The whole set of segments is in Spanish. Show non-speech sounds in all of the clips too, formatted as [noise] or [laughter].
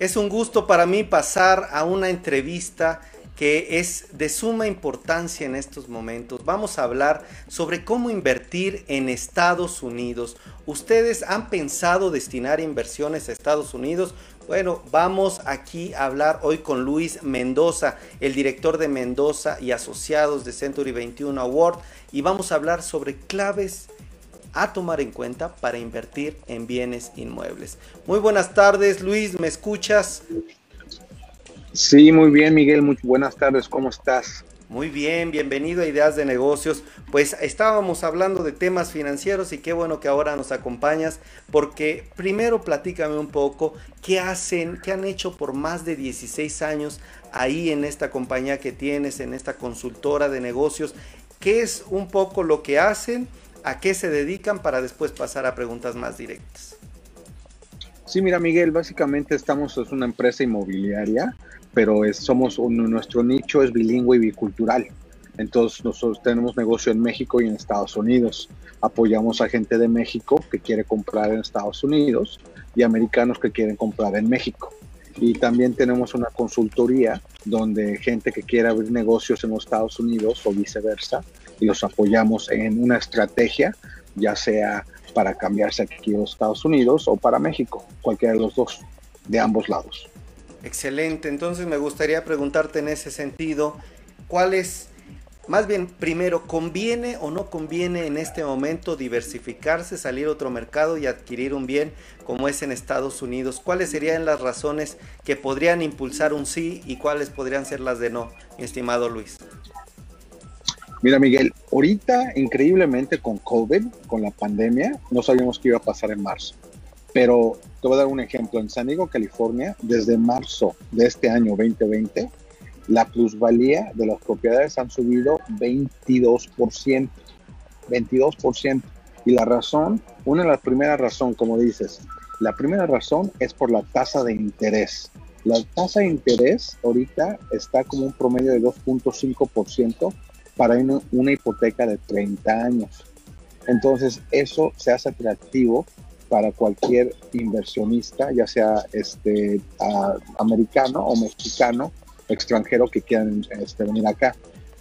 Es un gusto para mí pasar a una entrevista que es de suma importancia en estos momentos. Vamos a hablar sobre cómo invertir en Estados Unidos. ¿Ustedes han pensado destinar inversiones a Estados Unidos? Bueno, vamos aquí a hablar hoy con Luis Mendoza, el director de Mendoza y asociados de Century 21 Award, y vamos a hablar sobre claves a tomar en cuenta para invertir en bienes inmuebles. Muy buenas tardes, Luis, ¿me escuchas? Sí, muy bien, Miguel, muy buenas tardes, ¿cómo estás? Muy bien, bienvenido a Ideas de Negocios. Pues estábamos hablando de temas financieros y qué bueno que ahora nos acompañas porque primero platícame un poco qué hacen, qué han hecho por más de 16 años ahí en esta compañía que tienes, en esta consultora de negocios, qué es un poco lo que hacen a qué se dedican para después pasar a preguntas más directas. Sí, mira Miguel, básicamente estamos, es una empresa inmobiliaria, pero somos nuestro nicho es bilingüe y bicultural. Entonces nosotros tenemos negocio en México y en Estados Unidos. Apoyamos a gente de México que quiere comprar en Estados Unidos y americanos que quieren comprar en México. Y también tenemos una consultoría donde gente que quiere abrir negocios en los Estados Unidos o viceversa los apoyamos en una estrategia, ya sea para cambiarse aquí a los Estados Unidos o para México, cualquiera de los dos, de ambos lados. Excelente, entonces me gustaría preguntarte en ese sentido, ¿cuál es, más bien primero, conviene o no conviene en este momento diversificarse, salir a otro mercado y adquirir un bien como es en Estados Unidos? ¿Cuáles serían las razones que podrían impulsar un sí y cuáles podrían ser las de no, mi estimado Luis? Mira, Miguel, ahorita increíblemente con COVID, con la pandemia, no sabíamos qué iba a pasar en marzo. Pero te voy a dar un ejemplo. En San Diego, California, desde marzo de este año 2020, la plusvalía de las propiedades han subido 22%. 22%. Y la razón, una de las primeras razones, como dices, la primera razón es por la tasa de interés. La tasa de interés ahorita está como un promedio de 2.5% para una, hipoteca de 30 años. Entonces, eso se hace atractivo para cualquier inversionista, ya sea este, americano o mexicano, extranjero que quieran este, venir acá.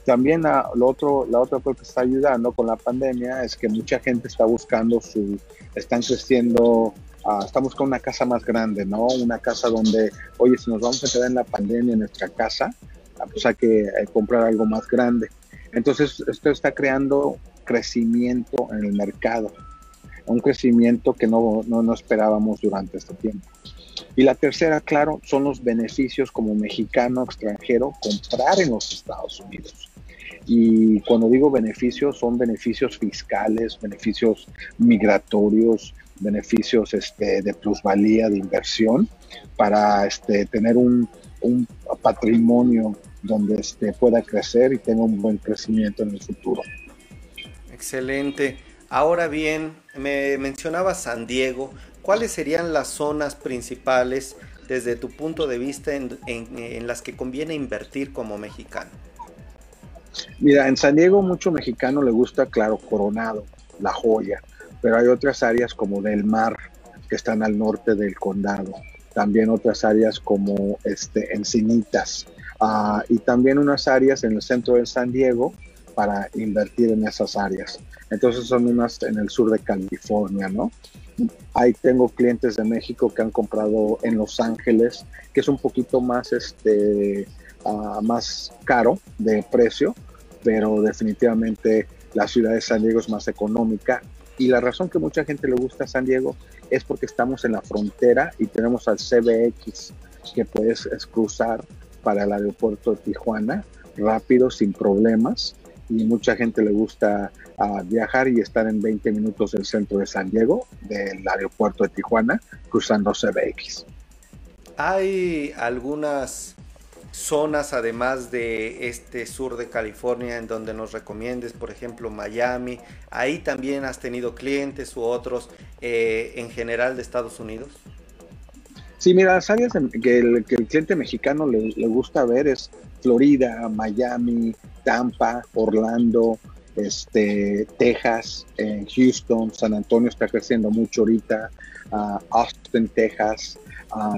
También lo otro, la otra cosa que está ayudando con la pandemia es que mucha gente está buscando su, están creciendo, uh, están buscando una casa más grande, ¿no? Una casa donde, oye, si nos vamos a quedar en la pandemia en nuestra casa, pues hay que eh, comprar algo más grande. Entonces, esto está creando crecimiento en el mercado, un crecimiento que no, no, esperábamos durante este tiempo. Y la tercera, claro, son los beneficios como mexicano extranjero comprar en los Estados Unidos. Y cuando digo beneficios, son beneficios fiscales, beneficios migratorios, beneficios este, de plusvalía, de inversión, para este, tener un, un patrimonio donde este, pueda crecer y tenga un buen crecimiento en el futuro. Excelente. Ahora bien, me mencionaba San Diego. ¿Cuáles serían las zonas principales desde tu punto de vista en, en, las que conviene invertir como mexicano? Mira, en San Diego mucho mexicano le gusta, claro, Coronado, La Joya, pero hay otras áreas como Del Mar, que están al norte del condado. También otras áreas como este, Encinitas, Ah, y también unas áreas en el centro de San Diego para invertir en esas áreas. Entonces son unas en el sur de California, ¿no? Ahí tengo clientes de México que han comprado en Los Ángeles, que es un poquito más, este, ah, más caro de precio, pero definitivamente la ciudad de San Diego es más económica. Y la razón que mucha gente le gusta a San Diego es porque estamos en la frontera y tenemos al CBX que puedes cruzar para el aeropuerto de Tijuana, rápido, sin problemas, y mucha gente le gusta ah, viajar y estar en 20 minutos del centro de San Diego, del aeropuerto de Tijuana, cruzando CBX. Hay algunas zonas, además de este sur de California, en donde nos recomiendes, por ejemplo, Miami. Ahí también has tenido clientes u otros eh, en general de Estados Unidos. Sí, mira, las áreas que el, cliente mexicano le, gusta ver es Florida, Miami, Tampa, Orlando, este, Texas, Houston, San Antonio está creciendo mucho ahorita, uh, Austin, Texas,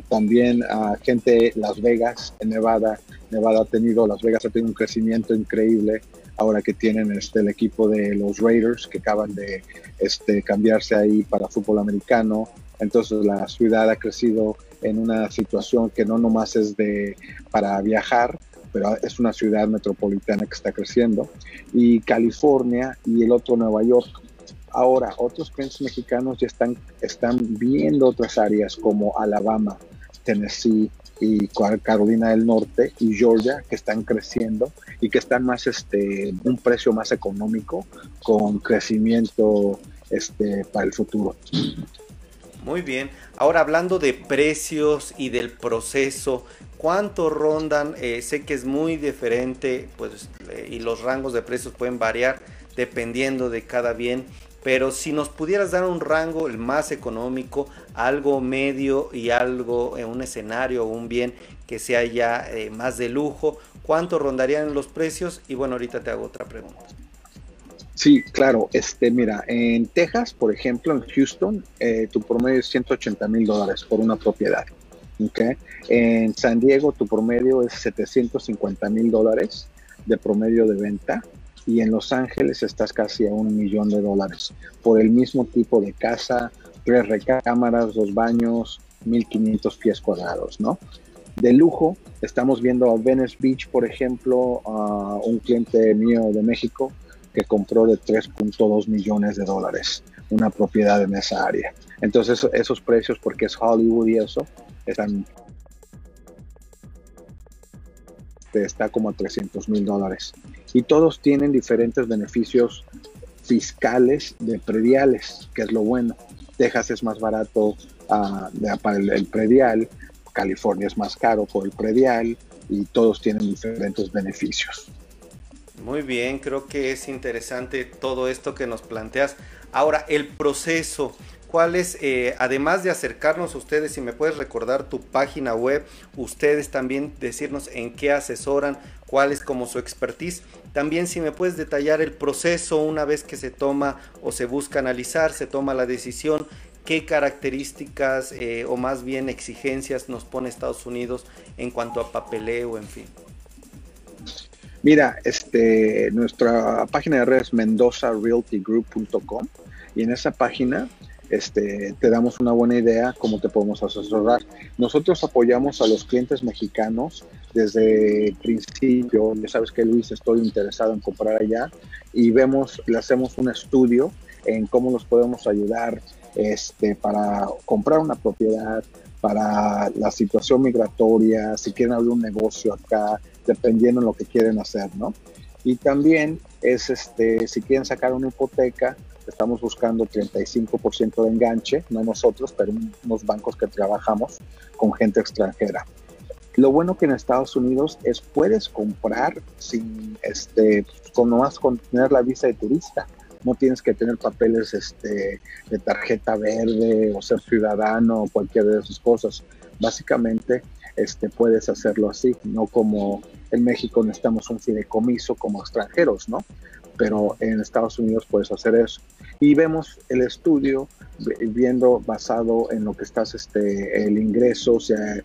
también a gente Las Vegas, Nevada. Nevada ha tenido, Las Vegas ha tenido un crecimiento increíble ahora que tienen este, el equipo de los Raiders que acaban de este, cambiarse ahí para fútbol americano. Entonces la ciudad ha crecido en una situación que no nomás es de para viajar, pero es una ciudad metropolitana que está creciendo. Y California y el otro Nueva York. Ahora, otros clientes mexicanos ya están, están viendo otras áreas como Alabama, Tennessee, y Carolina del Norte y Georgia que están creciendo y que están más este un precio más económico con crecimiento este para el futuro. Muy bien. Ahora hablando de precios y del proceso, ¿cuánto rondan? Eh, sé que es muy diferente, pues, eh, y los rangos de precios pueden variar dependiendo de cada bien. Pero si nos pudieras dar un rango, el más económico, algo medio y algo en un escenario o un bien que sea ya eh, más de lujo, ¿cuánto rondarían los precios? Y bueno, ahorita te hago otra pregunta. Sí, claro. Este, mira, en Texas, por ejemplo, en Houston, eh, tu promedio es 180 mil dólares por una propiedad. En San Diego, tu promedio es 750 mil dólares de promedio de venta y en Los Ángeles estás casi a un millón de dólares por el mismo tipo de casa, tres recámaras, dos baños, 1500 pies cuadrados, ¿no? De lujo, estamos viendo a Venice Beach, por ejemplo, a un cliente mío de México que compró de 3.2 millones de dólares una propiedad en esa área. Entonces, esos precios, porque es Hollywood y eso, están está como a 300 mil dólares. Y todos tienen diferentes beneficios fiscales de prediales, que es lo bueno. Texas es más barato ah, para el, predial, California es más caro por el predial y todos tienen diferentes beneficios. Muy bien, creo que es interesante todo esto que nos planteas. Ahora, el proceso, cuáles, eh, además de acercarnos a ustedes, si me puedes recordar tu página web, ustedes también decirnos en qué asesoran, cuál es como su expertise. También si me puedes detallar el proceso una vez que se toma o se busca analizar, se toma la decisión, qué características eh, o más bien exigencias nos pone Estados Unidos en cuanto a papeleo, en fin. Mira, este, nuestra página de redes es mendozarealtygroup.com y en esa página este, te damos una buena idea cómo te podemos asesorar. Nosotros apoyamos a los clientes mexicanos desde el principio. Ya sabes que Luis, estoy interesado en comprar allá y vemos, le hacemos un estudio en cómo nos podemos ayudar este, para comprar una propiedad, para la situación migratoria, si quieren abrir un negocio acá, dependiendo de lo que quieren hacer, ¿no? Y también es, este, si quieren sacar una hipoteca, Estamos buscando 35% de enganche, no nosotros, pero unos bancos que trabajamos con gente extranjera. Lo bueno que en Estados Unidos es puedes comprar sin este con nomás con tener la visa de turista. No tienes que tener papeles este, de tarjeta verde o ser ciudadano o cualquier de esas cosas. Básicamente este, puedes hacerlo así, no como en México necesitamos un fideicomiso como extranjeros, ¿no? Pero en Estados Unidos puedes hacer eso. Y vemos el estudio viendo basado en lo que estás, este, el ingreso, si hay,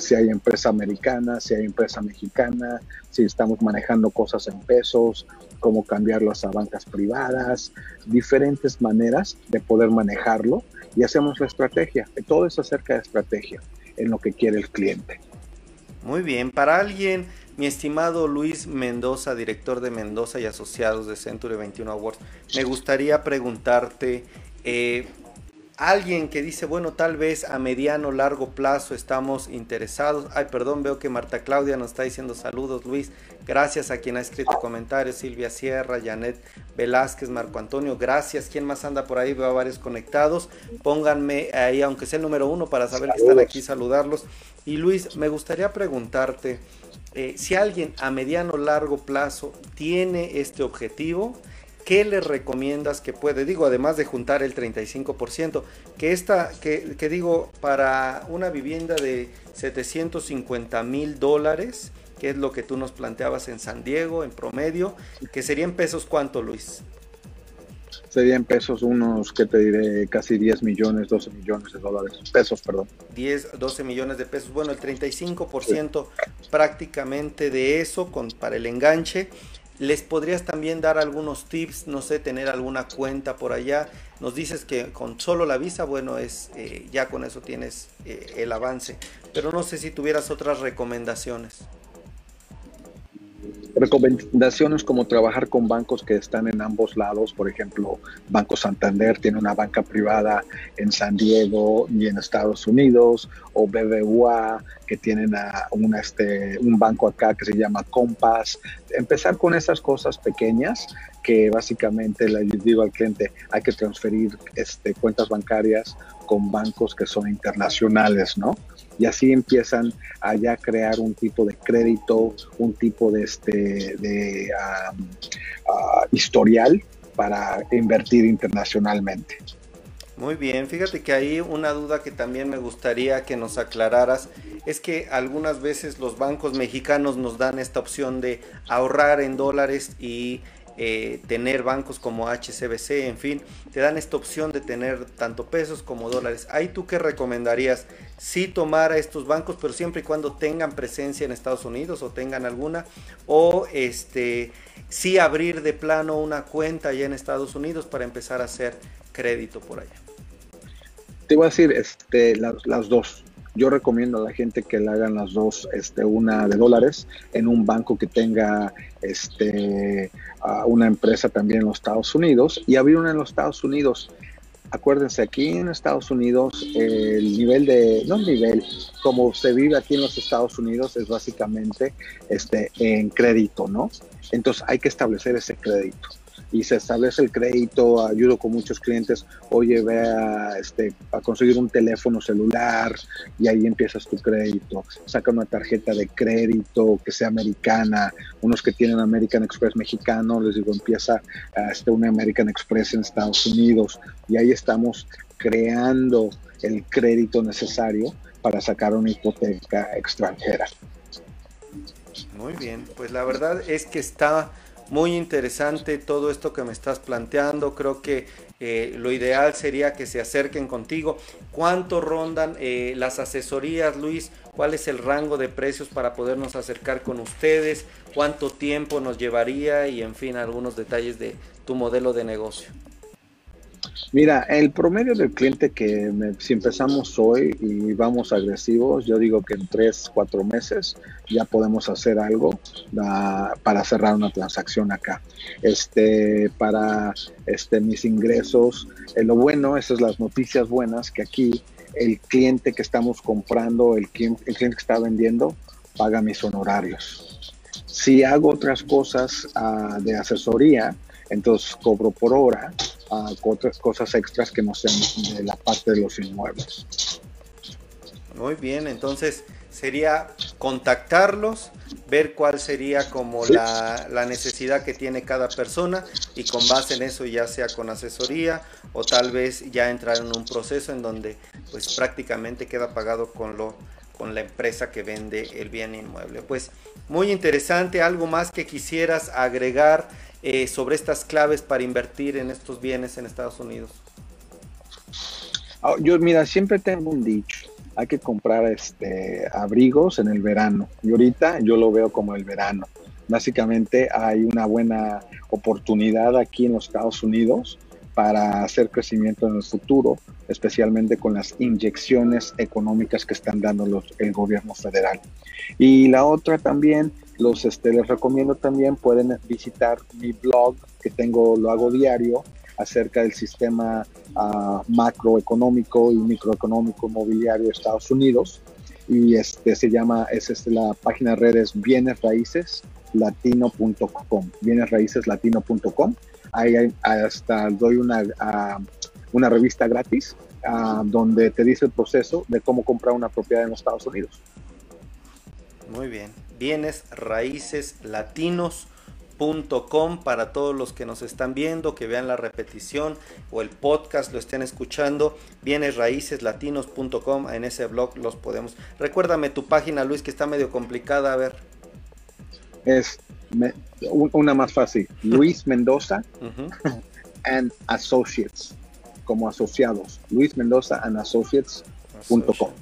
si hay empresa americana, si hay empresa mexicana, si estamos manejando cosas en pesos, cómo cambiarlas a bancas privadas, diferentes maneras de poder manejarlo y hacemos la estrategia. Todo es acerca de estrategia en lo que quiere el cliente. Muy bien, para alguien, mi estimado Luis Mendoza, director de Mendoza y Asociados de Century 21 Awards, me gustaría preguntarte, eh, alguien que dice, bueno, tal vez a mediano largo plazo estamos interesados. Ay, perdón, veo que Marta Claudia nos está diciendo saludos, Luis. Gracias a quien ha escrito comentarios, Silvia Sierra, Janet Velázquez, Marco Antonio, gracias. ¿Quién más anda por ahí? Veo a varios conectados. Pónganme ahí, aunque sea el número uno, para saber que están aquí, saludarlos. Y Luis, me gustaría preguntarte, eh, si alguien a mediano largo plazo tiene este objetivo, ¿qué le recomiendas que puede? Digo, además de juntar el 35%, que esta, que, que digo, para una vivienda de 750 mil dólares, que es lo que tú nos planteabas en San Diego, en promedio, que serían pesos cuánto, Luis? Serían pesos unos, que te diré? Casi 10 millones, 12 millones de dólares. Pesos, perdón. 10, 12 millones de pesos. Bueno, el 35% prácticamente de eso con, para el enganche. ¿Les podrías también dar algunos tips? No sé, tener alguna cuenta por allá. Nos dices que con solo la visa, bueno, es eh, ya con eso tienes eh, el avance. Pero no sé si tuvieras otras recomendaciones. Recomendaciones como trabajar con bancos que están en ambos lados, por ejemplo, Banco Santander tiene una banca privada en San Diego y en Estados Unidos, o BBVA que tienen este, un banco acá que se llama Compass. Empezar con esas cosas pequeñas que básicamente le digo al cliente, hay que transferir este, cuentas bancarias con bancos que son internacionales, ¿no? Y así empiezan a ya crear un tipo de crédito, un tipo de, este, de ah, historial para invertir internacionalmente. Muy bien, fíjate que ahí una duda que también me gustaría que nos aclararas es que algunas veces los bancos mexicanos nos dan esta opción de ahorrar en dólares y eh, tener bancos como HCBC, en fin, te dan esta opción de tener tanto pesos como dólares. Ahí tú qué recomendarías? Sí tomar a estos bancos, pero siempre y cuando tengan presencia en Estados Unidos o tengan alguna, o este, sí abrir de plano una cuenta allá en Estados Unidos para empezar a hacer crédito por allá. Te voy a decir este, las dos yo recomiendo a la gente que le hagan las dos, este, una de dólares en un banco que tenga este, una empresa también en los Estados Unidos y abrir una en los Estados Unidos. Acuérdense, aquí en Estados Unidos el nivel de, no el nivel, como se vive aquí en los Estados Unidos es básicamente este, en crédito, ¿no? Entonces hay que establecer ese crédito y se establece el crédito, ayudo con muchos clientes, oye, ve a, este, a conseguir un teléfono celular y ahí empiezas tu crédito, saca una tarjeta de crédito que sea americana, unos que tienen American Express mexicano, les digo, empieza este, una American Express en Estados Unidos y ahí estamos creando el crédito necesario para sacar una hipoteca extranjera. Muy bien, pues la verdad es que está muy interesante todo esto que me estás planteando. Creo que eh, lo ideal sería que se acerquen contigo. ¿Cuánto rondan eh, las asesorías, Luis? ¿Cuál es el rango de precios para podernos acercar con ustedes? ¿Cuánto tiempo nos llevaría? Y en fin, algunos detalles de tu modelo de negocio. Mira, el promedio del cliente que si empezamos hoy y vamos agresivos, yo digo que en tres, cuatro meses ya podemos hacer algo para cerrar una transacción acá. Este, para este, mis ingresos, eh, lo bueno, esas son las noticias buenas, que aquí el cliente que estamos comprando, el el cliente que está vendiendo, paga mis honorarios. Si hago otras cosas ah, de asesoría, entonces cobro por hora otras cosas extras que no sean de la parte de los inmuebles. Muy bien, entonces sería contactarlos, ver cuál sería como la, la, necesidad que tiene cada persona y con base en eso ya sea con asesoría o tal vez ya entrar en un proceso en donde pues prácticamente queda pagado con lo con la empresa que vende el bien inmueble. Pues muy interesante, algo más que quisieras agregar eh, sobre estas claves para invertir en estos bienes en Estados Unidos? Ah, yo, mira, siempre tengo un dicho, hay que comprar este, abrigos en el verano. Y ahorita yo lo veo como el verano. Básicamente hay una buena oportunidad aquí en los Estados Unidos para hacer crecimiento en el futuro, especialmente con las inyecciones económicas que están dando los, el gobierno federal. Y la otra también los este, les recomiendo también pueden visitar mi blog que tengo lo hago diario acerca del sistema uh, macroeconómico y microeconómico inmobiliario de Estados Unidos. Y este se llama es este, la página de redes bienes raíces latino.com bienes raíces latino.com ahí hasta doy una uh, una revista gratis uh, donde te dice el proceso de cómo comprar una propiedad en los Estados Unidos. Muy bien bienes raíces latinos.com para todos los que nos están viendo, que vean la repetición o el podcast, lo estén escuchando, bienes raíces latinos.com, en ese blog los podemos. Recuérdame tu página, Luis, que está medio complicada, a ver. Es una más fácil, Luis Mendoza. [laughs] and Associates, como asociados. Luis Mendoza and Associates.com.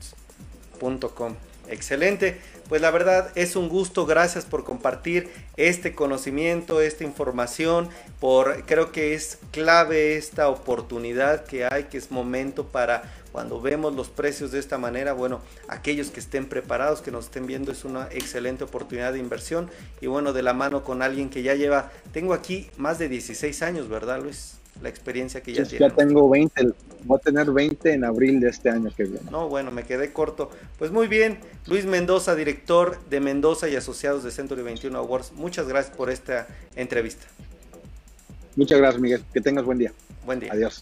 .com. Excelente. Pues la verdad es un gusto, gracias por compartir este conocimiento, esta información, por creo que es clave esta oportunidad que hay, que es momento para cuando vemos los precios de esta manera, bueno, aquellos que estén preparados, que nos estén viendo, es una excelente oportunidad de inversión y bueno, de la mano con alguien que ya lleva, tengo aquí más de 16 años, ¿verdad Luis? La experiencia que ya tiene. Ya tengo 20, voy a tener 20 en abril de este año que viene. No, bueno, me quedé corto. Pues muy bien, Luis Mendoza, director de Mendoza y Asociados de Century 21 Awards, muchas gracias por esta entrevista. Muchas gracias, Miguel. Que tengas buen día. Buen día. Adiós.